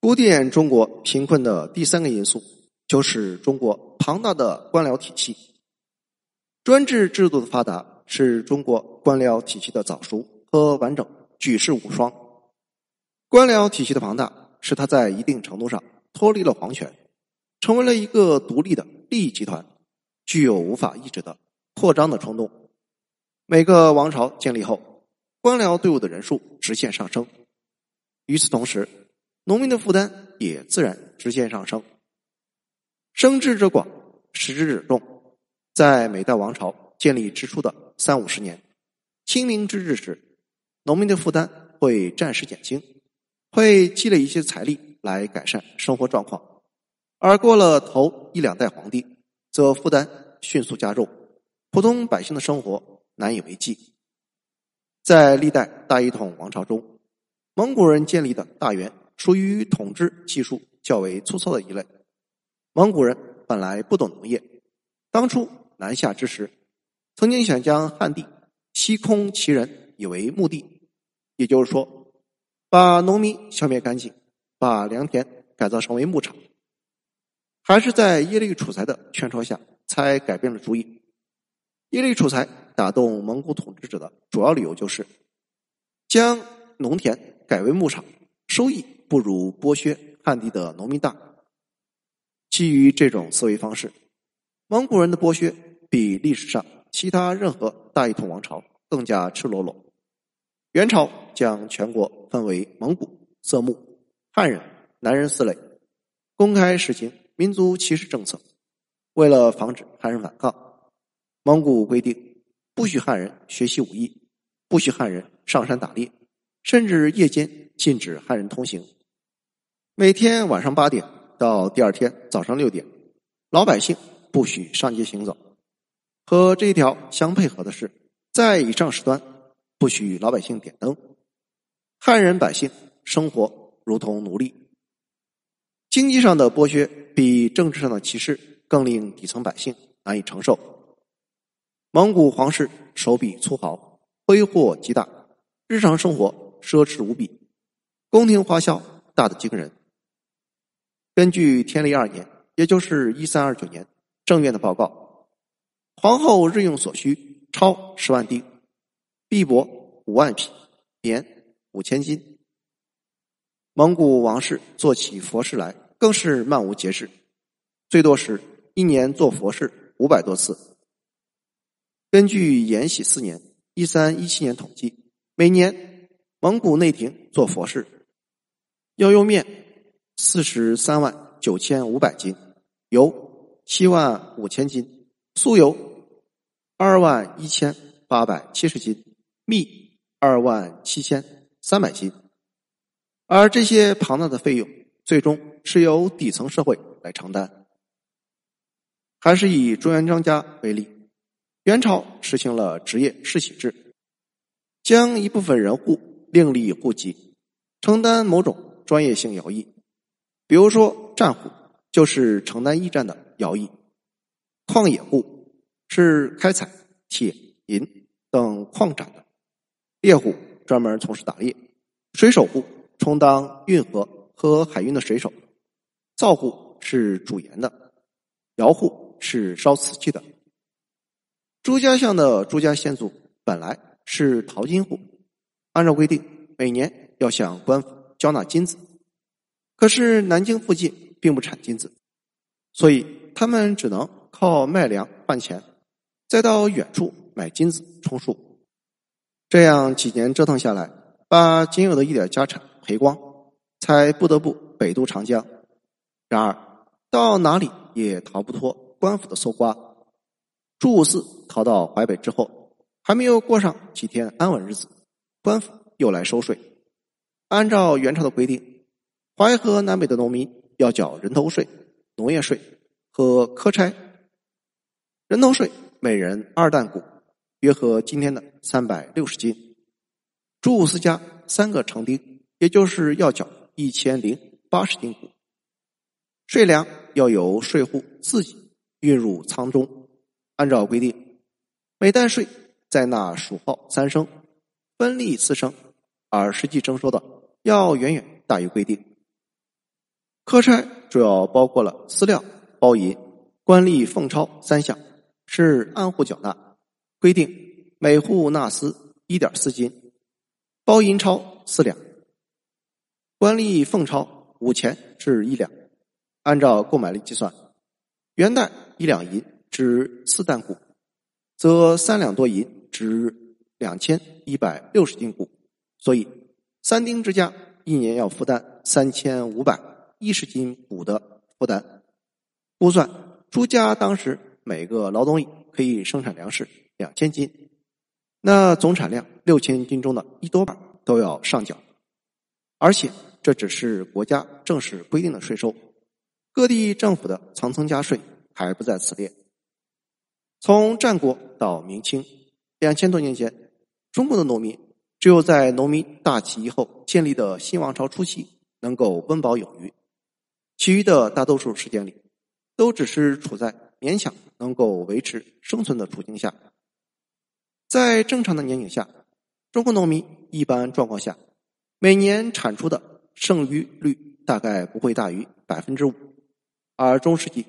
古典中国贫困的第三个因素，就是中国庞大的官僚体系。专制制度的发达，是中国官僚体系的早熟和完整举世无双。官僚体系的庞大，使它在一定程度上脱离了皇权，成为了一个独立的利益集团，具有无法抑制的扩张的冲动。每个王朝建立后，官僚队伍的人数直线上升。与此同时，农民的负担也自然直线上升。生之者广，食之者众。在每代王朝建立之初的三五十年，清明之治时，农民的负担会暂时减轻，会积累一些财力来改善生活状况；而过了头一两代皇帝，则负担迅速加重，普通百姓的生活难以为继。在历代大一统王朝中，蒙古人建立的大元。属于统治技术较为粗糙的一类。蒙古人本来不懂农业，当初南下之时，曾经想将汉地西空其人以为墓地，也就是说，把农民消灭干净，把良田改造成为牧场。还是在耶律楚材的劝说下，才改变了主意。耶律楚材打动蒙古统治者的主要理由就是，将农田改为牧场，收益。不如剥削汉地的农民大。基于这种思维方式，蒙古人的剥削比历史上其他任何大一统王朝更加赤裸裸。元朝将全国分为蒙古、色目、汉人、南人四类，公开实行民族歧视政策。为了防止汉人反抗，蒙古规定不许汉人学习武艺，不许汉人上山打猎，甚至夜间禁止汉人通行。每天晚上八点到第二天早上六点，老百姓不许上街行走。和这一条相配合的是，在以上时段不许老百姓点灯。汉人百姓生活如同奴隶。经济上的剥削比政治上的歧视更令底层百姓难以承受。蒙古皇室手笔粗豪，挥霍极大，日常生活奢侈无比，宫廷花销大的惊人。根据天历二年，也就是一三二九年正月的报告，皇后日用所需超十万锭，币帛五万匹，棉五千斤。蒙古王室做起佛事来更是漫无节制，最多时一年做佛事五百多次。根据延禧四年（一三一七年）统计，每年蒙古内廷做佛事要用面。四十三万九千五百斤，油七万五千斤，酥油二万一千八百七十斤，蜜二万七千三百斤。而这些庞大的费用，最终是由底层社会来承担。还是以朱元璋家为例，元朝实行了职业世袭制，将一部分人户另立户籍，承担某种专业性徭役。比如说，战户就是承担驿站的徭役；矿冶户是开采铁、银等矿产的；猎户专门从事打猎；水手户充当运河和海运的水手；造户是煮盐的；窑户是烧瓷器的。朱家巷的朱家先祖本来是淘金户，按照规定，每年要向官府交纳金子。可是南京附近并不产金子，所以他们只能靠卖粮换钱，再到远处买金子充数。这样几年折腾下来，把仅有的一点家产赔光，才不得不北渡长江。然而到哪里也逃不脱官府的搜刮。朱五四逃到淮北之后，还没有过上几天安稳日子，官府又来收税。按照元朝的规定。淮河南北的农民要缴人头税、农业税和科差。人头税每人二担谷，约合今天的三百六十斤。朱五四家三个成丁，也就是要缴一千零八十斤谷。税粮要由税户自己运入仓中，按照规定，每担税在纳数号三升，分利四升，而实际征收的要远远大于规定。科差主要包括了饲料、包银、官吏俸钞三项，是按户缴纳，规定每户纳私一点四斤，包银钞四两，官吏俸钞五钱至一两，按照购买力计算，元代一两银值四担谷，则三两多银值两千一百六十斤谷，所以三丁之家一年要负担三千五百。一十斤谷的负担，估算朱家当时每个劳动力可以生产粮食两千斤，那总产量六千斤中的一多半都要上缴，而且这只是国家正式规定的税收，各地政府的层层加税还不在此列。从战国到明清两千多年间，中国的农民只有在农民大起义后建立的新王朝初期能够温饱有余。其余的大多数时间里，都只是处在勉强能够维持生存的处境下。在正常的年景下，中国农民一般状况下，每年产出的剩余率大概不会大于百分之五。而中世纪，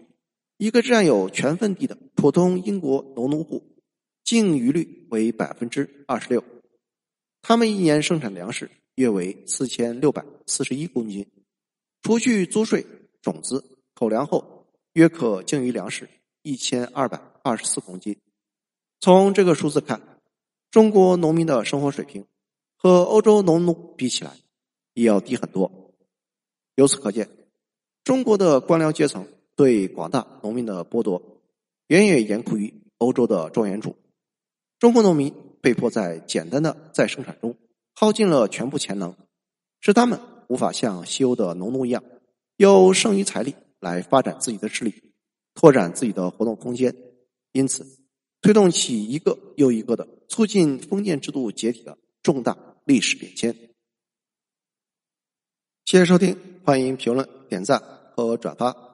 一个占有全份地的普通英国农奴户，净余率为百分之二十六，他们一年生产粮食约为四千六百四十一公斤，除去租税。种子口粮后，约可净余粮食一千二百二十四公斤。从这个数字看，中国农民的生活水平和欧洲农奴比起来，也要低很多。由此可见，中国的官僚阶层对广大农民的剥夺，远远严酷于欧洲的庄园主。中国农民被迫在简单的再生产中耗尽了全部潜能，使他们无法像西欧的农奴一样。有剩余财力来发展自己的势力，拓展自己的活动空间，因此推动起一个又一个的促进封建制度解体的重大历史变迁。谢谢收听，欢迎评论、点赞和转发。